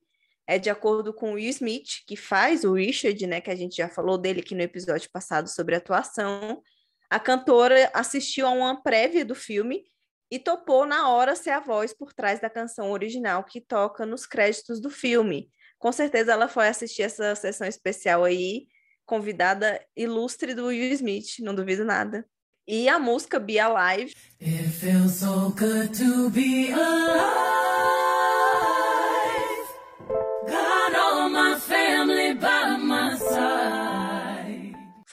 é de acordo com o Will Smith, que faz o Richard, né, que a gente já falou dele aqui no episódio passado sobre atuação. A cantora assistiu a uma prévia do filme e topou na hora ser a voz por trás da canção original que toca nos créditos do filme. Com certeza ela foi assistir essa sessão especial aí, convidada ilustre do Will Smith, não duvido nada. E a música Be Alive. It feels so good to be alive.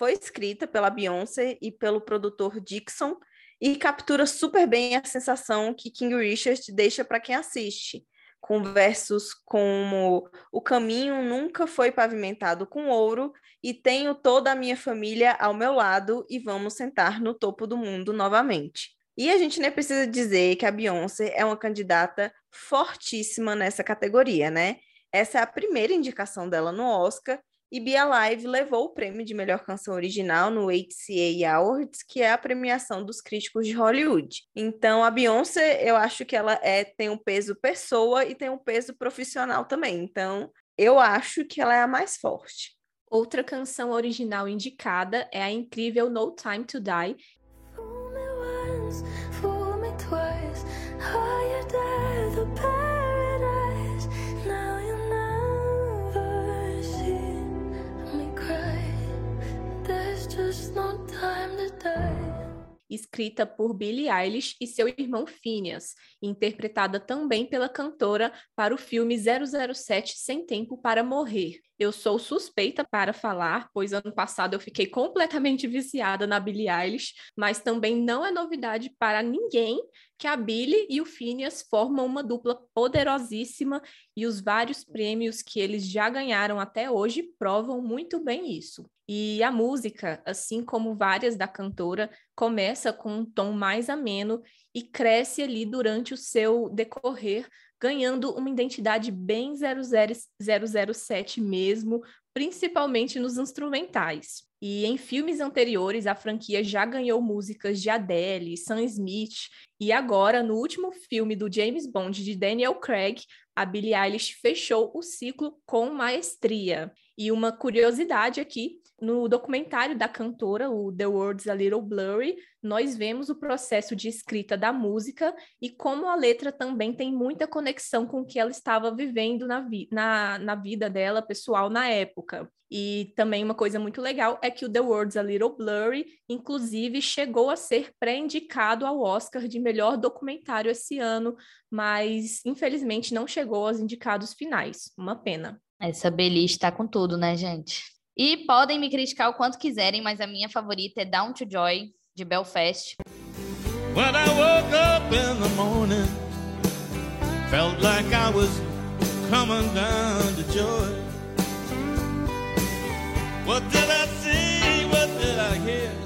Foi escrita pela Beyoncé e pelo produtor Dixon e captura super bem a sensação que King Richard deixa para quem assiste, com versos como o caminho nunca foi pavimentado com ouro e tenho toda a minha família ao meu lado e vamos sentar no topo do mundo novamente. E a gente nem precisa dizer que a Beyoncé é uma candidata fortíssima nessa categoria, né? Essa é a primeira indicação dela no Oscar e Be Alive levou o prêmio de melhor canção original no HCA Awards, que é a premiação dos críticos de Hollywood. Então, a Beyoncé, eu acho que ela é, tem um peso pessoa e tem um peso profissional também. Então, eu acho que ela é a mais forte. Outra canção original indicada é a incrível No Time to Die. Fool escrita por Billie Eilish e seu irmão Phineas, interpretada também pela cantora para o filme 007 Sem Tempo para Morrer. Eu sou suspeita para falar, pois ano passado eu fiquei completamente (laughs) viciada na Billie Eilish, mas também não é novidade para ninguém que a Billie e o Phineas formam uma dupla poderosíssima e os vários prêmios que eles já ganharam até hoje provam muito bem isso. E a música, assim como várias da cantora, começa com um tom mais ameno e cresce ali durante o seu decorrer, ganhando uma identidade bem 007 mesmo, principalmente nos instrumentais. E em filmes anteriores, a franquia já ganhou músicas de Adele, Sam Smith, e agora, no último filme do James Bond de Daniel Craig, a Billie Eilish fechou o ciclo com maestria. E uma curiosidade aqui no documentário da cantora, o The World's a Little Blurry, nós vemos o processo de escrita da música e como a letra também tem muita conexão com o que ela estava vivendo na, vi na, na vida dela pessoal na época. E também uma coisa muito legal é que o The World's a Little Blurry, inclusive, chegou a ser pré-indicado ao Oscar de melhor documentário esse ano, mas infelizmente não chegou aos indicados finais. Uma pena. Essa beliche tá com tudo, né, gente? E podem me criticar o quanto quiserem, mas a minha favorita é Down to Joy, de Belfast. When I woke up in the morning, felt like I was coming down to joy. What did I see? What did I hear?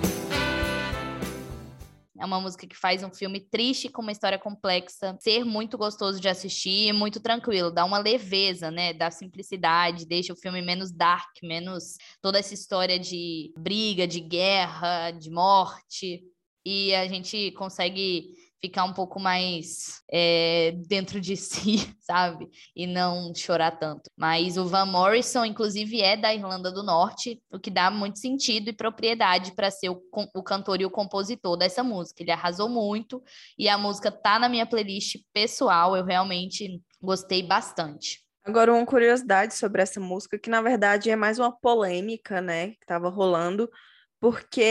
É uma música que faz um filme triste com uma história complexa, ser muito gostoso de assistir e muito tranquilo, dá uma leveza, né? Dá simplicidade, deixa o filme menos dark, menos toda essa história de briga, de guerra, de morte. E a gente consegue ficar um pouco mais é, dentro de (laughs) si, sabe? E não chorar tanto. Mas o Van Morrison, inclusive, é da Irlanda do Norte, o que dá muito sentido e propriedade para ser o, o cantor e o compositor dessa música. Ele arrasou muito e a música tá na minha playlist pessoal, eu realmente gostei bastante. Agora, uma curiosidade sobre essa música, que na verdade é mais uma polêmica, né, que estava rolando, porque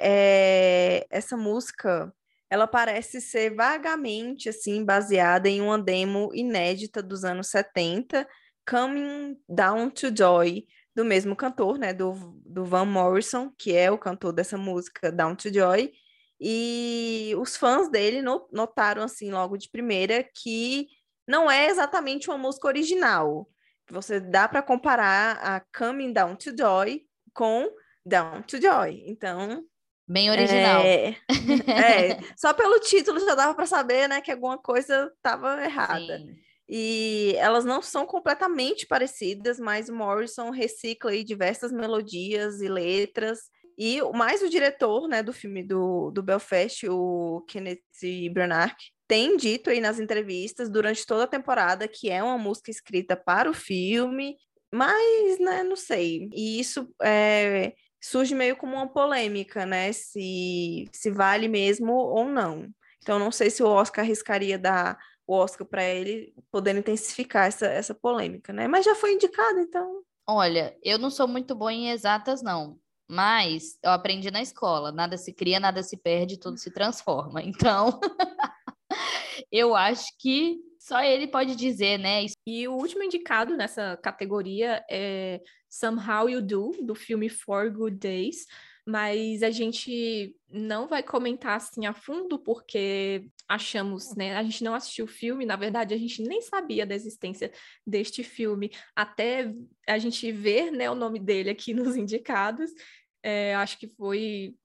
é, essa música ela parece ser vagamente assim baseada em uma demo inédita dos anos 70, Coming Down to Joy, do mesmo cantor, né, do, do Van Morrison, que é o cantor dessa música Down to Joy, e os fãs dele notaram assim logo de primeira que não é exatamente uma música original. Você dá para comparar a Coming Down to Joy com Down to Joy. Então, Bem original. É, é, só pelo título já dava para saber, né, que alguma coisa estava errada. Sim. E elas não são completamente parecidas, mas o Morrison recicla aí diversas melodias e letras. E mais o diretor, né, do filme do, do Belfast, o Kenneth Branagh, tem dito aí nas entrevistas durante toda a temporada que é uma música escrita para o filme, mas, né, não sei. E isso é, surge meio como uma polêmica, né? Se, se vale mesmo ou não. Então, não sei se o Oscar arriscaria dar o Oscar para ele, podendo intensificar essa, essa polêmica, né? Mas já foi indicado, então. Olha, eu não sou muito boa em exatas, não. Mas eu aprendi na escola: nada se cria, nada se perde, tudo se transforma. (laughs) Então, (laughs) eu acho que só ele pode dizer, né? E o último indicado nessa categoria é Somehow You Do, do filme Four Good Days, mas a gente não vai comentar assim a fundo porque achamos, né? A gente não assistiu o filme, na verdade, a gente nem sabia da existência deste filme até a gente ver, né, o nome dele aqui (laughs) nos indicados. É, acho que foi,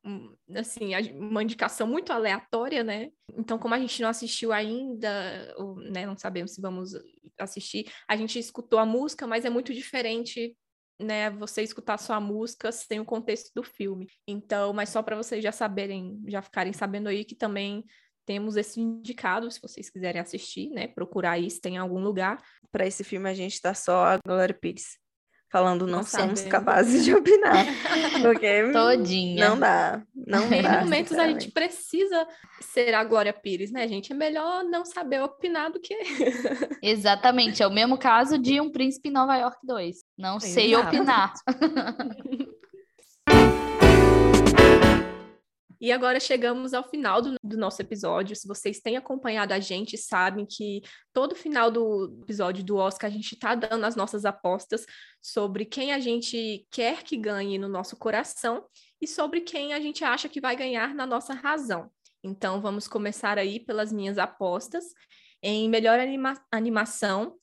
assim, uma indicação muito aleatória, né? Então, como a gente não assistiu ainda, ou, né, não sabemos se vamos assistir, a gente escutou a música, mas é muito diferente né, você escutar só a música sem o contexto do filme. Então, mas só para vocês já saberem, já ficarem sabendo aí que também temos esse indicado, se vocês quiserem assistir, né, procurar isso, tem em algum lugar. Para esse filme a gente tá só a Glória Pires falando não, somos capazes de opinar. (laughs) Porque Todinha. não dá. Não em dá. momentos a gente precisa ser a Glória Pires, né, gente? É melhor não saber opinar do que. (laughs) Exatamente. É o mesmo caso de Um Príncipe em Nova York 2. Não sei Exato. opinar. (laughs) E agora chegamos ao final do, do, nosso episódio. Se vocês têm acompanhado a gente, sabem que todo final do episódio do Oscar a gente está dando as nossas apostas sobre quem a gente quer que ganhe no nosso coração e sobre quem a gente acha que vai ganhar na nossa razão. Então vamos começar aí pelas minhas apostas. Em melhor anima animação,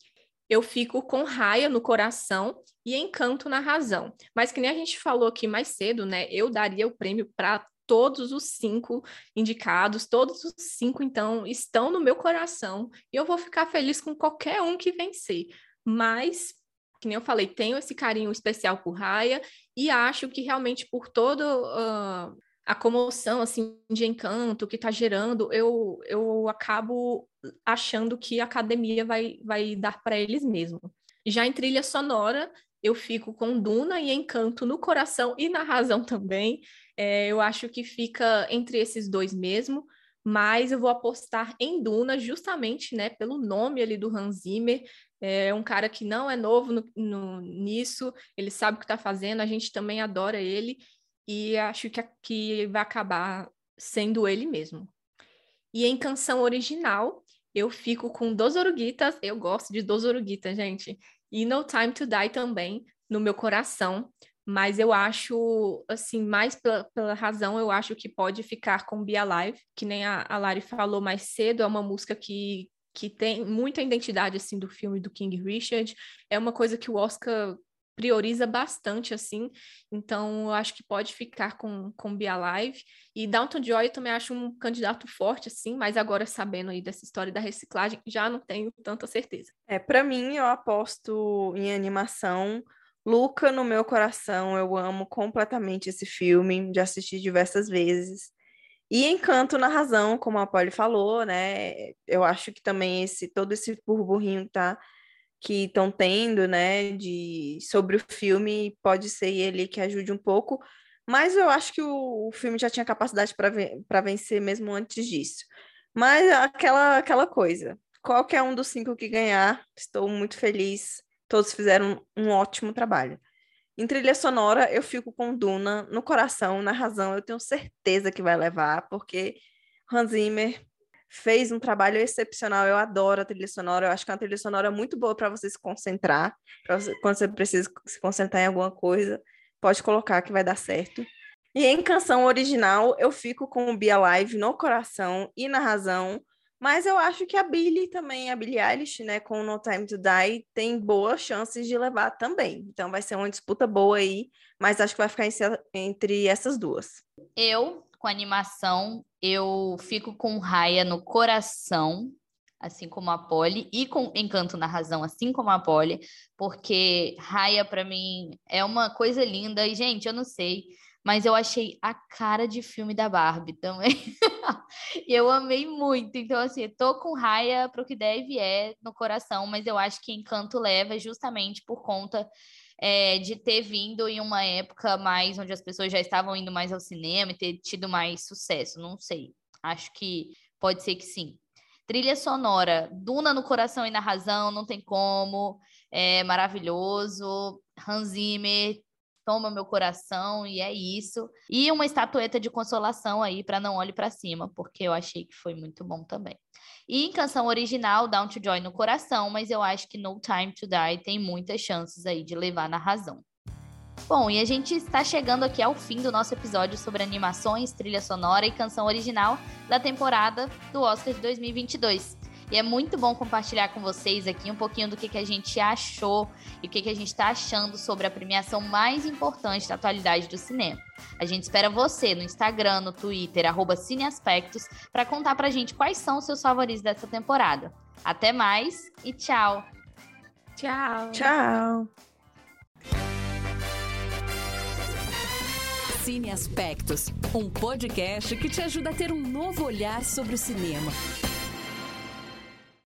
eu fico com raia no coração e encanto na razão. Mas que nem a gente falou aqui mais cedo, né? Eu daria o prêmio para todos os cinco indicados, todos os cinco, então, estão no meu coração, e eu vou ficar feliz com qualquer um que vencer. Mas, que nem eu falei, tenho esse carinho especial por Raya, e acho que realmente por toda uh, a comoção, assim, de encanto que está gerando, eu, eu acabo achando que a academia vai, vai dar para eles mesmo. Já em trilha sonora, eu fico com Duna e Encanto no coração e na razão também. É, eu acho que fica entre esses dois mesmo, mas eu vou apostar em Duna justamente, né, pelo nome ali do Hans Zimmer. É um cara que não é novo no, no, nisso, ele sabe o que está fazendo, a gente também adora ele e acho que, vai acabar sendo ele mesmo. E em canção original, eu fico com Dos Oruguitas, eu gosto de Dos Oruguitas, gente, e No Time to Die também, no meu coração, mas eu acho, assim, mais pela, pela, razão, eu acho que pode ficar com Be Alive, que nem a, a Lari falou mais cedo, é uma música que, que tem muita identidade, assim, do filme do King Richard, é uma coisa que o Oscar prioriza bastante, assim, então eu acho que pode ficar com, com Be Alive, e Downton Joy eu também acho um candidato forte, assim, mas agora sabendo aí dessa história da reciclagem, já não tenho tanta certeza. É, para mim, eu aposto em animação Luca no meu coração, eu amo completamente esse filme, já assisti diversas vezes. E Encanto na razão, como a Polly falou, né? Eu acho que também esse todo esse burburinho tá que estão tendo, né, de sobre o filme, pode ser ele que ajude um pouco, mas eu acho que o, o filme já tinha capacidade para vencer mesmo antes disso. Mas aquela aquela coisa, qualquer um dos cinco que ganhar, estou muito feliz Todos fizeram um ótimo trabalho. Em trilha sonora, eu fico com Duna no coração, na razão, eu tenho certeza que vai levar, porque Hans Zimmer fez um trabalho excepcional. Eu adoro a trilha sonora, eu acho que é uma trilha sonora muito boa para você se concentrar, você, quando você precisa se concentrar em alguma coisa, pode colocar que vai dar certo. E em canção original, eu fico com o Be Alive no coração e na razão, mas eu acho que a Billie também, a Billie Eilish, né, com No Time to Die, tem boas chances de levar também. Então vai ser uma disputa boa aí, mas acho que vai ficar entre essas duas. Eu, com animação, eu fico com Raya no coração, assim como a Polly, e com Encanto na Razão, assim como a Polly, porque Raya, para mim, é uma coisa linda. E, gente, eu não sei mas eu achei a cara de filme da Barbie também. (laughs) e eu amei muito. Então, assim, tô com raia pro que deve é no coração, mas eu acho que Encanto leva justamente por conta é, de ter vindo em uma época mais onde as pessoas já estavam indo mais ao cinema e ter tido mais sucesso. Não sei. Acho que pode ser que sim. Trilha sonora, Duna no coração e na razão, não tem como. É maravilhoso. Hans Zimmer toma meu coração e é isso. E uma estatueta de consolação aí para Não Olhe para Cima, porque eu achei que foi muito bom também. E em canção original, Down to Joy no coração, mas eu acho que No Time to Die tem muitas chances aí de levar na razão. Bom, e a gente está chegando aqui ao fim do nosso episódio sobre animações, trilha sonora e canção original da temporada do Oscar de 2022. E é muito bom compartilhar com vocês aqui um pouquinho do que, que a gente achou e o que, que a gente está achando sobre a premiação mais importante da atualidade do cinema. A gente espera você no Instagram, no Twitter, arroba Cineaspectos, para contar pra gente quais são os seus favoritos dessa temporada. Até mais e tchau! Tchau! Tchau! Cine Aspectos, um podcast que te ajuda a ter um novo olhar sobre o cinema.